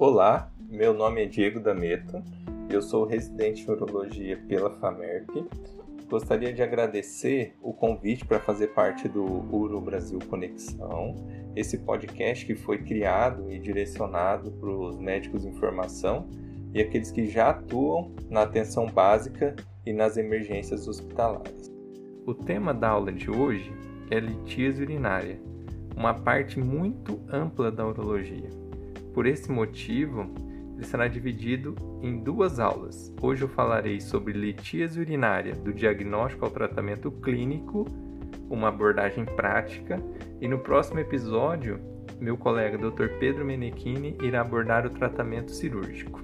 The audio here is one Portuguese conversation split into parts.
Olá, meu nome é Diego Dameto, eu sou residente em urologia pela FAMERP. Gostaria de agradecer o convite para fazer parte do Uro Brasil Conexão, esse podcast que foi criado e direcionado para os médicos em formação e aqueles que já atuam na atenção básica e nas emergências hospitalares. O tema da aula de hoje é litíase urinária, uma parte muito ampla da urologia. Por esse motivo, ele será dividido em duas aulas. Hoje eu falarei sobre litíase urinária, do diagnóstico ao tratamento clínico, uma abordagem prática, e no próximo episódio, meu colega Dr. Pedro Menechini irá abordar o tratamento cirúrgico.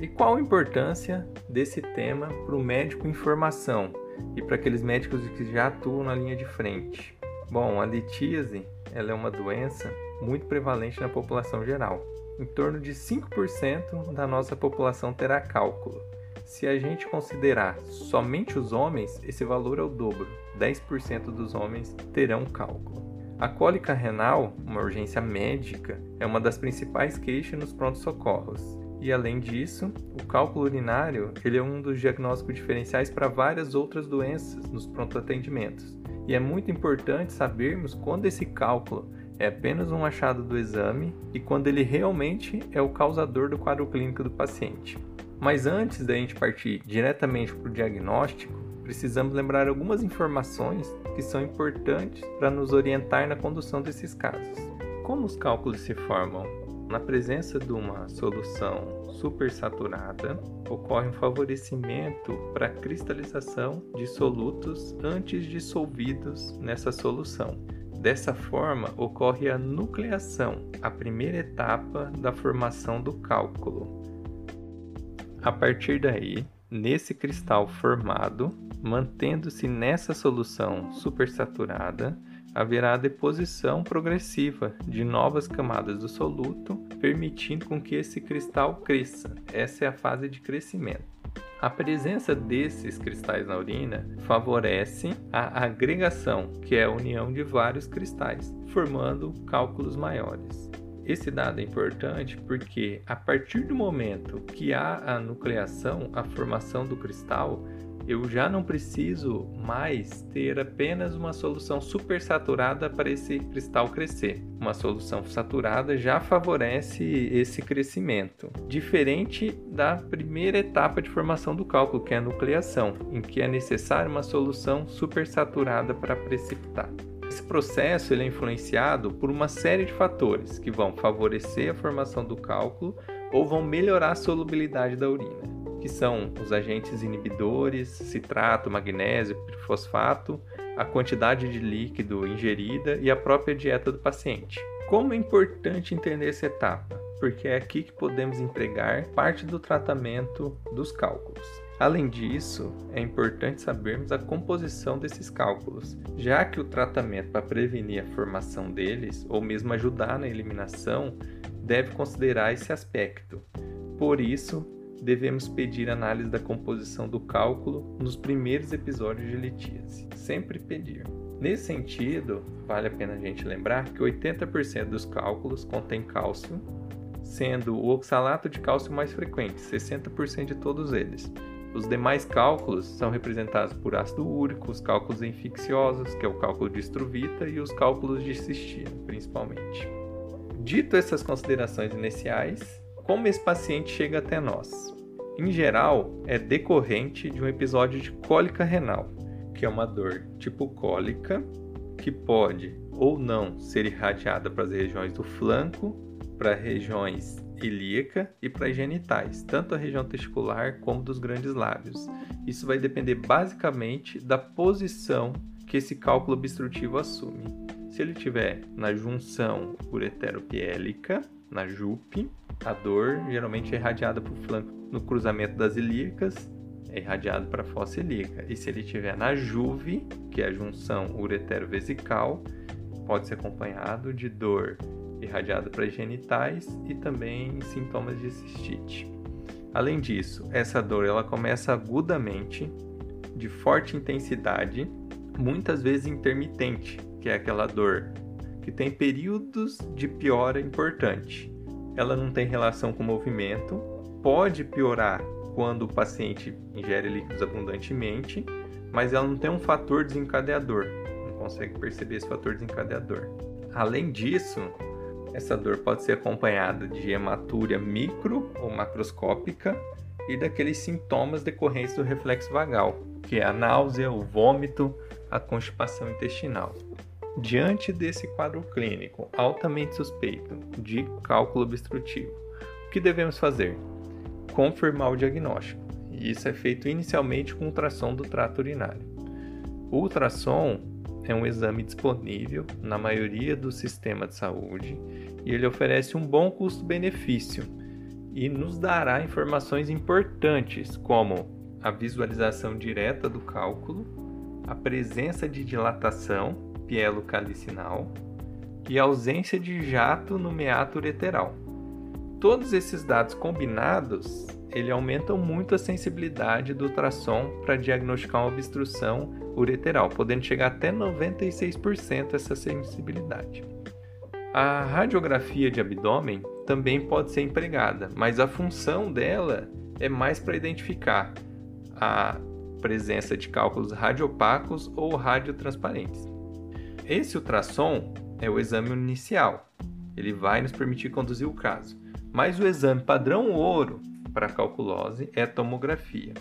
E qual a importância desse tema para o médico em formação e para aqueles médicos que já atuam na linha de frente? Bom, a litíase ela é uma doença muito prevalente na população geral. Em torno de 5% da nossa população terá cálculo. Se a gente considerar somente os homens, esse valor é o dobro: 10% dos homens terão cálculo. A cólica renal, uma urgência médica, é uma das principais queixas nos pronto-socorros. E além disso, o cálculo urinário ele é um dos diagnósticos diferenciais para várias outras doenças nos pronto-atendimentos. E é muito importante sabermos quando esse cálculo é apenas um achado do exame e quando ele realmente é o causador do quadro clínico do paciente. Mas antes da gente partir diretamente para o diagnóstico, precisamos lembrar algumas informações que são importantes para nos orientar na condução desses casos. Como os cálculos se formam? Na presença de uma solução supersaturada, ocorre um favorecimento para a cristalização de solutos antes dissolvidos nessa solução. Dessa forma, ocorre a nucleação, a primeira etapa da formação do cálculo. A partir daí, nesse cristal formado, mantendo-se nessa solução supersaturada, haverá a deposição progressiva de novas camadas do soluto, permitindo com que esse cristal cresça. Essa é a fase de crescimento. A presença desses cristais na urina favorece a agregação, que é a união de vários cristais, formando cálculos maiores. Esse dado é importante porque, a partir do momento que há a nucleação, a formação do cristal, eu já não preciso mais ter apenas uma solução supersaturada para esse cristal crescer. Uma solução saturada já favorece esse crescimento, diferente da primeira etapa de formação do cálculo, que é a nucleação, em que é necessária uma solução supersaturada para precipitar. Esse processo ele é influenciado por uma série de fatores que vão favorecer a formação do cálculo ou vão melhorar a solubilidade da urina que são os agentes inibidores, citrato, magnésio, fosfato, a quantidade de líquido ingerida e a própria dieta do paciente. Como é importante entender essa etapa? Porque é aqui que podemos empregar parte do tratamento dos cálculos. Além disso, é importante sabermos a composição desses cálculos, já que o tratamento para prevenir a formação deles, ou mesmo ajudar na eliminação, deve considerar esse aspecto. Por isso, devemos pedir análise da composição do cálculo nos primeiros episódios de litíase. Sempre pedir. Nesse sentido, vale a pena a gente lembrar que 80% dos cálculos contém cálcio, sendo o oxalato de cálcio mais frequente, 60% de todos eles. Os demais cálculos são representados por ácido úrico, os cálculos infecciosos, que é o cálculo de estruvita, e os cálculos de cistina, principalmente. Dito essas considerações iniciais, como esse paciente chega até nós? Em geral, é decorrente de um episódio de cólica renal, que é uma dor tipo cólica que pode ou não ser irradiada para as regiões do flanco, para regiões ilíaca e para genitais, tanto a região testicular como dos grandes lábios. Isso vai depender basicamente da posição que esse cálculo obstrutivo assume. Se ele estiver na junção ureteropiélica, na JUP, a dor geralmente é irradiada para o flanco no cruzamento das ilíacas, é irradiado para a fossa ilíaca. E se ele estiver na juve, que é a junção uretero-vesical, pode ser acompanhado de dor irradiada para genitais e também sintomas de cistite. Além disso, essa dor ela começa agudamente, de forte intensidade, muitas vezes intermitente, que é aquela dor que tem períodos de piora importante ela não tem relação com o movimento, pode piorar quando o paciente ingere líquidos abundantemente, mas ela não tem um fator desencadeador, não consegue perceber esse fator desencadeador. Além disso, essa dor pode ser acompanhada de hematúria micro ou macroscópica e daqueles sintomas decorrentes do reflexo vagal, que é a náusea, o vômito, a constipação intestinal. Diante desse quadro clínico altamente suspeito de cálculo obstrutivo, o que devemos fazer? Confirmar o diagnóstico. E isso é feito inicialmente com ultrassom do trato urinário. O ultrassom é um exame disponível na maioria dos sistemas de saúde e ele oferece um bom custo-benefício e nos dará informações importantes como a visualização direta do cálculo, a presença de dilatação pielocalicinal e ausência de jato no meato ureteral. Todos esses dados combinados, ele aumentam muito a sensibilidade do ultrassom para diagnosticar uma obstrução ureteral, podendo chegar até 96% essa sensibilidade. A radiografia de abdômen também pode ser empregada, mas a função dela é mais para identificar a presença de cálculos radiopacos ou radiotransparentes. Esse ultrassom é o exame inicial. Ele vai nos permitir conduzir o caso. Mas o exame padrão ouro para calculose é tomografia,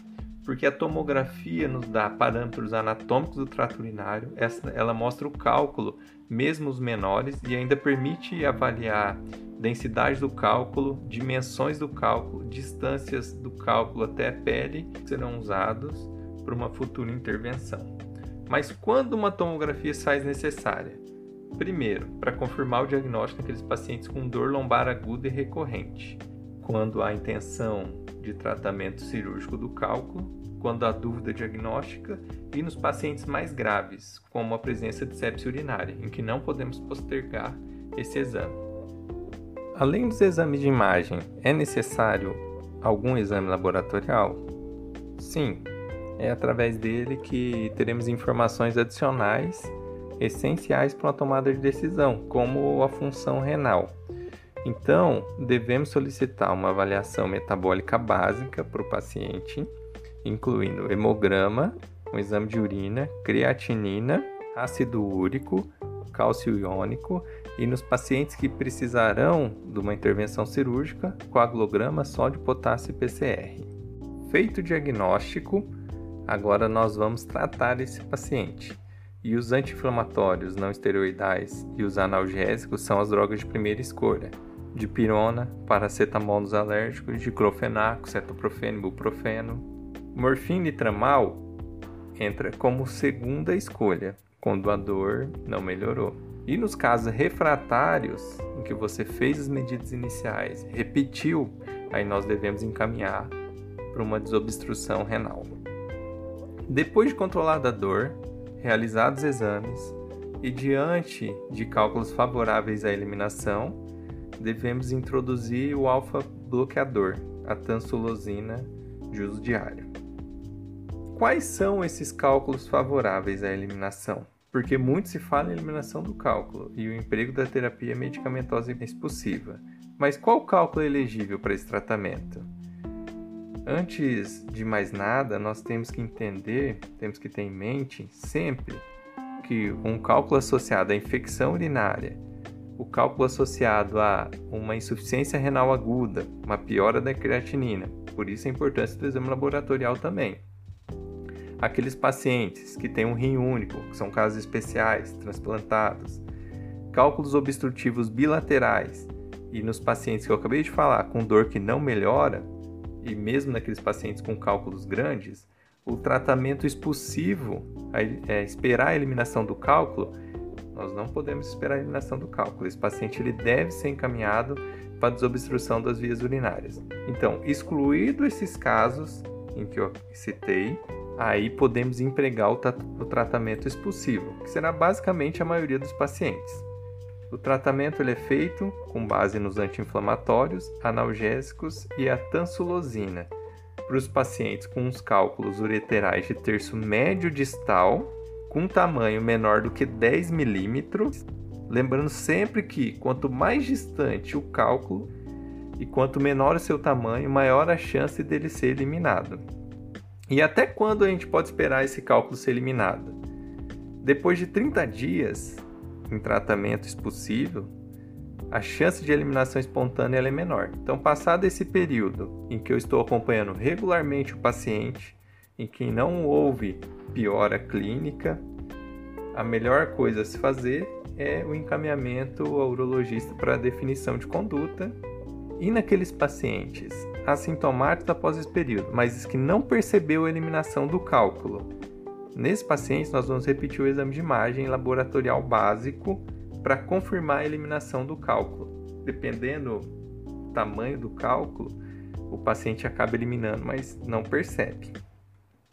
porque a tomografia nos dá parâmetros anatômicos do trato urinário, ela mostra o cálculo, mesmo os menores, e ainda permite avaliar densidade do cálculo, dimensões do cálculo, distâncias do cálculo até a pele, que serão usados para uma futura intervenção. Mas quando uma tomografia sai necessária? Primeiro, para confirmar o diagnóstico daqueles pacientes com dor lombar aguda e recorrente, quando há intenção de tratamento cirúrgico do cálculo, quando há dúvida diagnóstica e nos pacientes mais graves, como a presença de sepsia urinária, em que não podemos postergar esse exame. Além dos exames de imagem, é necessário algum exame laboratorial? Sim, é através dele que teremos informações adicionais essenciais para uma tomada de decisão, como a função renal. Então, devemos solicitar uma avaliação metabólica básica para o paciente, incluindo hemograma, um exame de urina, creatinina, ácido úrico, cálcio iônico e nos pacientes que precisarão de uma intervenção cirúrgica, coagulograma, sódio, potássio e PCR. Feito o diagnóstico, Agora nós vamos tratar esse paciente. E os anti-inflamatórios não esteroidais e os analgésicos são as drogas de primeira escolha. Dipirona, paracetamol nos alérgicos, diclofenaco, cetoprofeno, ibuprofeno. Morfina e tramal entra como segunda escolha, quando a dor não melhorou. E nos casos refratários, em que você fez as medidas iniciais, repetiu, aí nós devemos encaminhar para uma desobstrução renal. Depois de controlada a dor, realizados exames e diante de cálculos favoráveis à eliminação, devemos introduzir o alfa-bloqueador, a tansulosina, de uso diário. Quais são esses cálculos favoráveis à eliminação? Porque muito se fala em eliminação do cálculo e o emprego da terapia medicamentosa expulsiva. Mas qual cálculo é elegível para esse tratamento? Antes de mais nada, nós temos que entender, temos que ter em mente sempre que um cálculo associado à infecção urinária, o cálculo associado a uma insuficiência renal aguda, uma piora da creatinina, por isso a importância do exame laboratorial também. Aqueles pacientes que têm um rim único, que são casos especiais, transplantados, cálculos obstrutivos bilaterais e nos pacientes que eu acabei de falar com dor que não melhora, e mesmo naqueles pacientes com cálculos grandes, o tratamento expulsivo, é, esperar a eliminação do cálculo, nós não podemos esperar a eliminação do cálculo. Esse paciente ele deve ser encaminhado para desobstrução das vias urinárias. Então, excluído esses casos em que eu citei, aí podemos empregar o, o tratamento expulsivo, que será basicamente a maioria dos pacientes. O tratamento ele é feito com base nos anti-inflamatórios, analgésicos e a tansulosina para os pacientes com os cálculos ureterais de terço médio distal com tamanho menor do que 10 milímetros, lembrando sempre que quanto mais distante o cálculo, E quanto menor o seu tamanho, maior a chance dele ser eliminado. E até quando a gente pode esperar esse cálculo ser eliminado? Depois de 30 dias em tratamento expulsivo, a chance de eliminação espontânea é menor. Então, passado esse período em que eu estou acompanhando regularmente o paciente, em que não houve piora clínica, a melhor coisa a se fazer é o encaminhamento ao urologista para definição de conduta. E naqueles pacientes assintomáticos após esse período, mas que não percebeu a eliminação do cálculo, nesses pacientes nós vamos repetir o exame de imagem laboratorial básico para confirmar a eliminação do cálculo. Dependendo do tamanho do cálculo, o paciente acaba eliminando, mas não percebe.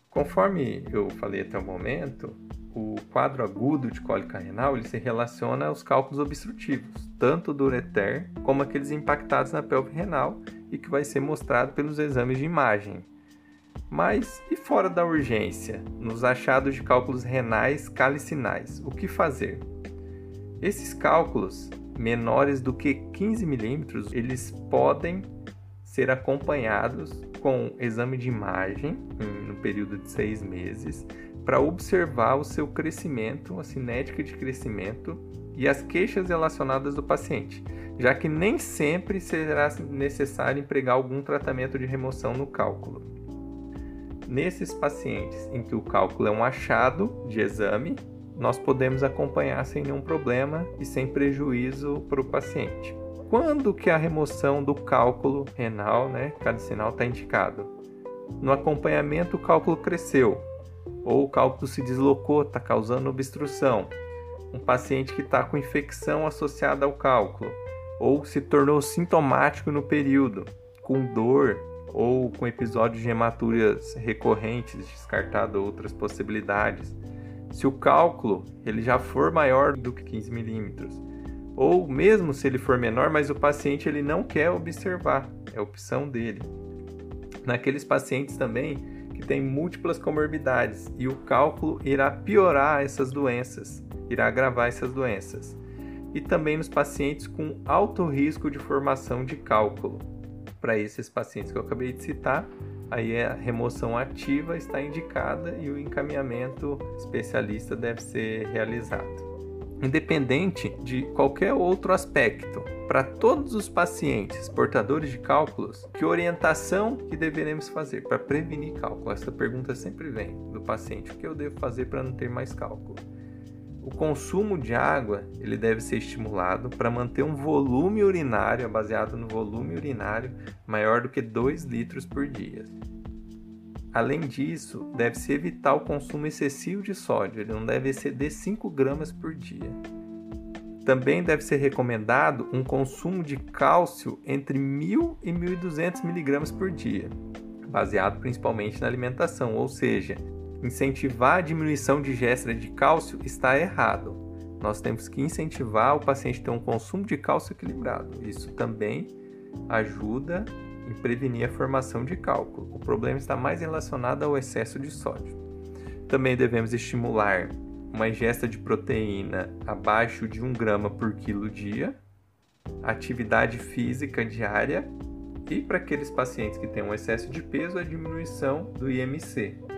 Conforme eu falei até o momento, o quadro agudo de cólica renal ele se relaciona aos cálculos obstrutivos, tanto do ureter como aqueles impactados na pelve renal e que vai ser mostrado pelos exames de imagem. Mas e fora da urgência, nos achados de cálculos renais calicinais, o que fazer? Esses cálculos menores do que 15 milímetros, eles podem ser acompanhados com exame de imagem no período de seis meses para observar o seu crescimento, a cinética de crescimento e as queixas relacionadas do paciente, já que nem sempre será necessário empregar algum tratamento de remoção no cálculo. Nesses pacientes em que o cálculo é um achado de exame, nós podemos acompanhar sem nenhum problema e sem prejuízo para o paciente. Quando que a remoção do cálculo renal, né, calicinal, está indicado? No acompanhamento, o cálculo cresceu, ou o cálculo se deslocou, está causando obstrução. Um paciente que está com infecção associada ao cálculo, ou se tornou sintomático no período, com dor ou com episódios de hematúrias recorrentes, descartado outras possibilidades. Se o cálculo ele já for maior do que 15 milímetros, ou mesmo se ele for menor, mas o paciente ele não quer observar, é opção dele. Naqueles pacientes também que tem múltiplas comorbidades e o cálculo irá piorar essas doenças, irá agravar essas doenças. E também nos pacientes com alto risco de formação de cálculo. Para esses pacientes que eu acabei de citar, aí a remoção ativa está indicada e o encaminhamento especialista deve ser realizado independente de qualquer outro aspecto. Para todos os pacientes portadores de cálculos, que orientação que deveremos fazer para prevenir cálculo? Essa pergunta sempre vem do paciente: o que eu devo fazer para não ter mais cálculo? O consumo de água ele deve ser estimulado para manter um volume urinário, baseado no volume urinário, maior do que 2 litros por dia. Além disso, deve-se evitar o consumo excessivo de sódio, ele não deve exceder 5 gramas por dia. Também deve ser recomendado um consumo de cálcio entre 1.000 e 1.200 miligramas por dia, baseado principalmente na alimentação, ou seja, incentivar a diminuição de ingesta de cálcio está errado. Nós temos que incentivar o paciente a ter um consumo de cálcio equilibrado. Isso também ajuda e prevenir a formação de cálculo. O problema está mais relacionado ao excesso de sódio. Também devemos estimular uma ingesta de proteína abaixo de 1 grama por quilo dia, atividade física diária e para aqueles pacientes que têm um excesso de peso, a diminuição do IMC.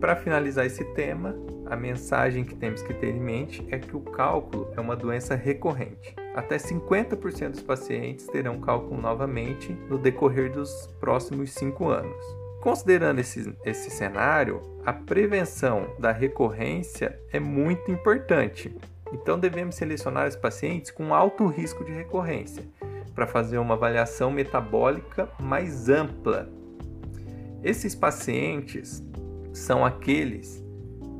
Para finalizar esse tema, a mensagem que temos que ter em mente é que o cálculo é uma doença recorrente. Até 50% dos pacientes terão cálculo novamente no decorrer dos próximos 5 anos. Considerando esse, esse cenário, a prevenção da recorrência é muito importante. Então, devemos selecionar os pacientes com alto risco de recorrência para fazer uma avaliação metabólica mais ampla. Esses pacientes são aqueles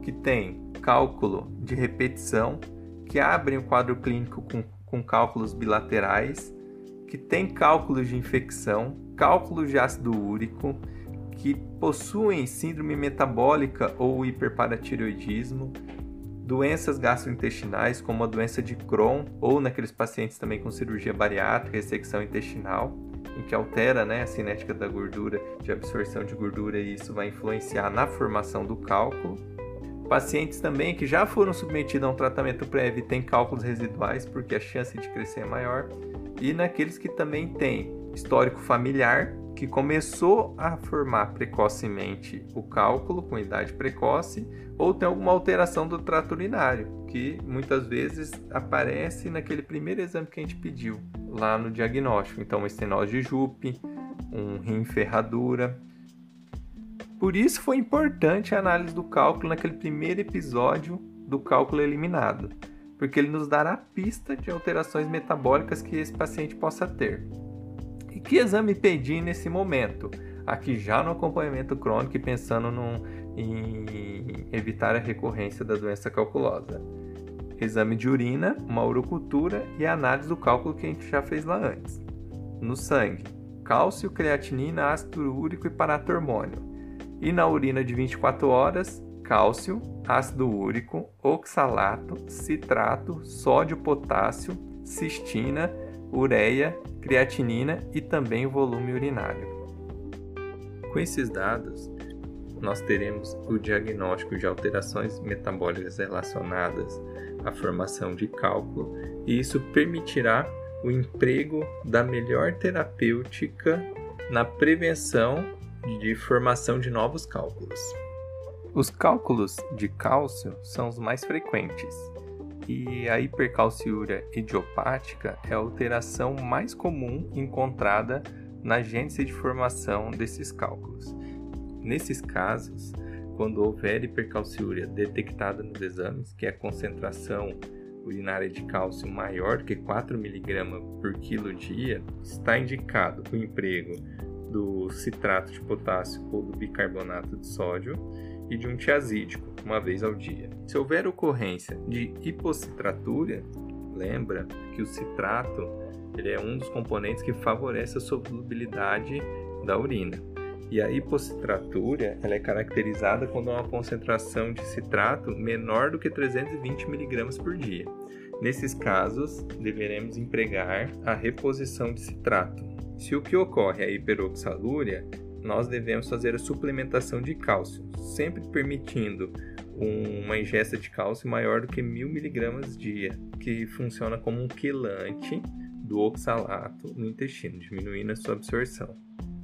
que tem cálculo de repetição, que abrem o quadro clínico com, com cálculos bilaterais, que tem cálculos de infecção, cálculos de ácido úrico, que possuem síndrome metabólica ou hiperparatireoidismo, doenças gastrointestinais como a doença de Crohn ou naqueles pacientes também com cirurgia bariátrica, ressecção intestinal, em que altera né, a cinética da gordura, de absorção de gordura e isso vai influenciar na formação do cálculo. Pacientes também que já foram submetidos a um tratamento prévio têm cálculos residuais, porque a chance de crescer é maior. e naqueles que também têm histórico familiar, que começou a formar precocemente o cálculo com idade precoce, ou tem alguma alteração do trato urinário, que muitas vezes aparece naquele primeiro exame que a gente pediu lá no diagnóstico. Então, uma estenose de Jupe, um rim ferradura. Por isso foi importante a análise do cálculo naquele primeiro episódio do cálculo eliminado, porque ele nos dará pista de alterações metabólicas que esse paciente possa ter. Que exame pedir nesse momento? Aqui já no acompanhamento crônico e pensando num, em evitar a recorrência da doença calculosa. Exame de urina, uma urocultura e análise do cálculo que a gente já fez lá antes. No sangue, cálcio, creatinina, ácido úrico e paratormônio. E na urina de 24 horas, cálcio, ácido úrico, oxalato, citrato, sódio, potássio, cistina, ureia, creatinina e também volume urinário. Com esses dados, nós teremos o diagnóstico de alterações metabólicas relacionadas à formação de cálculo, e isso permitirá o emprego da melhor terapêutica na prevenção de formação de novos cálculos. Os cálculos de cálcio são os mais frequentes e a hipercalciúria idiopática é a alteração mais comum encontrada na gênese de formação desses cálculos. Nesses casos, quando houver hipercalciúria detectada nos exames, que é a concentração urinária de cálcio maior que 4 mg por quilo dia, está indicado o emprego do citrato de potássio ou do bicarbonato de sódio e de um tiazídico uma vez ao dia. Se houver ocorrência de hipocitratura, lembra que o citrato ele é um dos componentes que favorece a solubilidade da urina. E a hipocitratura ela é caracterizada quando há uma concentração de citrato menor do que 320 mg por dia. Nesses casos, deveremos empregar a reposição de citrato. Se o que ocorre é a hiperoxalúria, nós devemos fazer a suplementação de cálcio, sempre permitindo uma ingesta de cálcio maior do que 1000 mg dia, que funciona como um quelante do oxalato no intestino, diminuindo a sua absorção.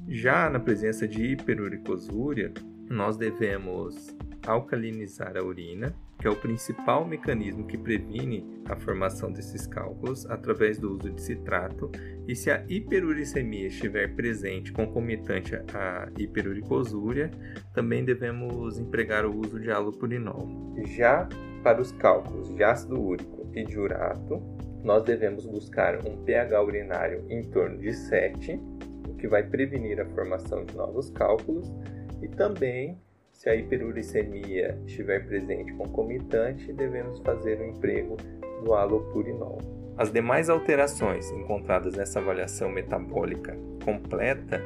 Já na presença de hiperuricosúria, nós devemos alcalinizar a urina, que é o principal mecanismo que previne a formação desses cálculos através do uso de citrato, e se a hiperuricemia estiver presente concomitante à hiperuricosúria, também devemos empregar o uso de halopurinol. Já para os cálculos de ácido úrico e de urato, nós devemos buscar um pH urinário em torno de 7, o que vai prevenir a formação de novos cálculos, e também se a hiperuricemia estiver presente concomitante, devemos fazer o emprego do alopurinol. As demais alterações encontradas nessa avaliação metabólica completa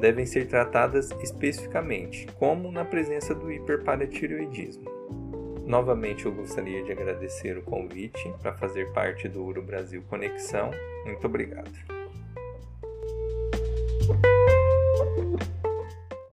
devem ser tratadas especificamente, como na presença do hiperparatireoidismo. Novamente eu gostaria de agradecer o convite para fazer parte do Uro Brasil Conexão. Muito obrigado.